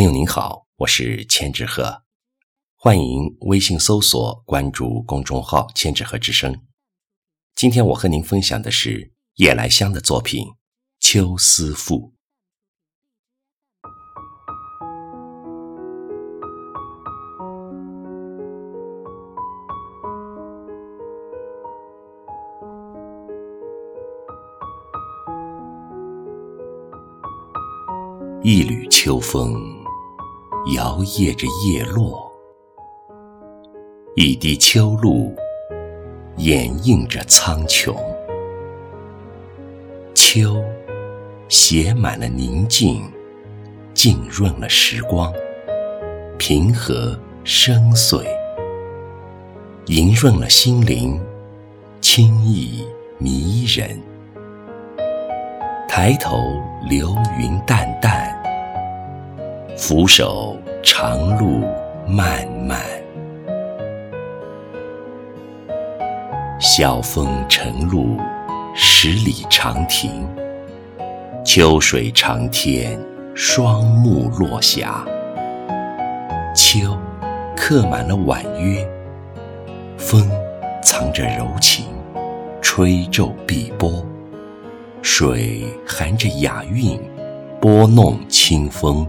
朋友您好，我是千纸鹤，欢迎微信搜索关注公众号“千纸鹤之声”。今天我和您分享的是夜来香的作品《秋思赋》。一缕秋风。摇曳着叶落，一滴秋露掩映着苍穹。秋写满了宁静，浸润了时光，平和深邃，莹润了心灵，清逸迷人。抬头流云淡淡。俯首长路漫漫，晓风晨露十里长亭，秋水长天双目落霞。秋刻满了婉约，风藏着柔情，吹皱碧波；水含着雅韵，拨弄清风。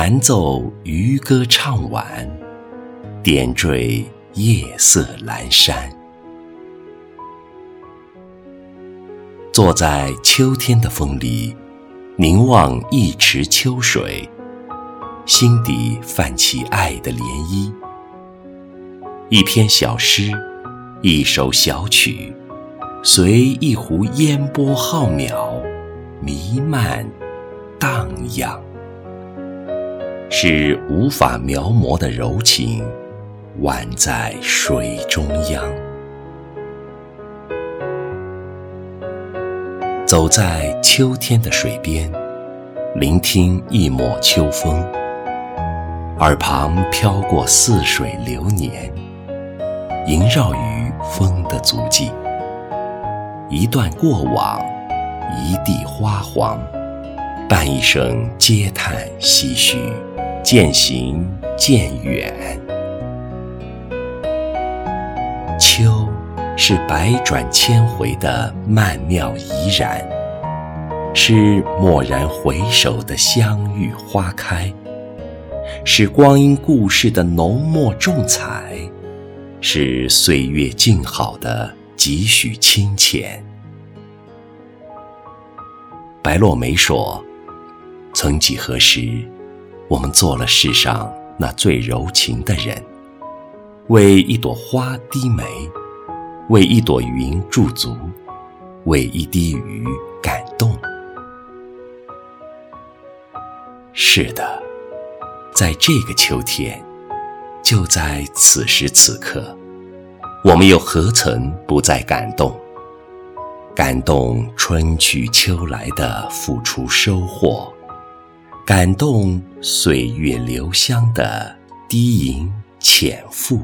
弹奏渔歌唱晚，点缀夜色阑珊。坐在秋天的风里，凝望一池秋水，心底泛起爱的涟漪。一篇小诗，一首小曲，随一湖烟波浩渺，弥漫荡漾。是无法描摹的柔情，宛在水中央。走在秋天的水边，聆听一抹秋风，耳旁飘过似水流年，萦绕于风的足迹。一段过往，一地花黄，伴一声嗟叹唏嘘。渐行渐远，秋是百转千回的曼妙怡然，是蓦然回首的相遇花开，是光阴故事的浓墨重彩，是岁月静好的几许清浅。白落梅说：“曾几何时。”我们做了世上那最柔情的人，为一朵花低眉，为一朵云驻足，为一滴雨感动。是的，在这个秋天，就在此时此刻，我们又何曾不再感动？感动春去秋来的付出收获。感动岁月留香的低吟浅赋。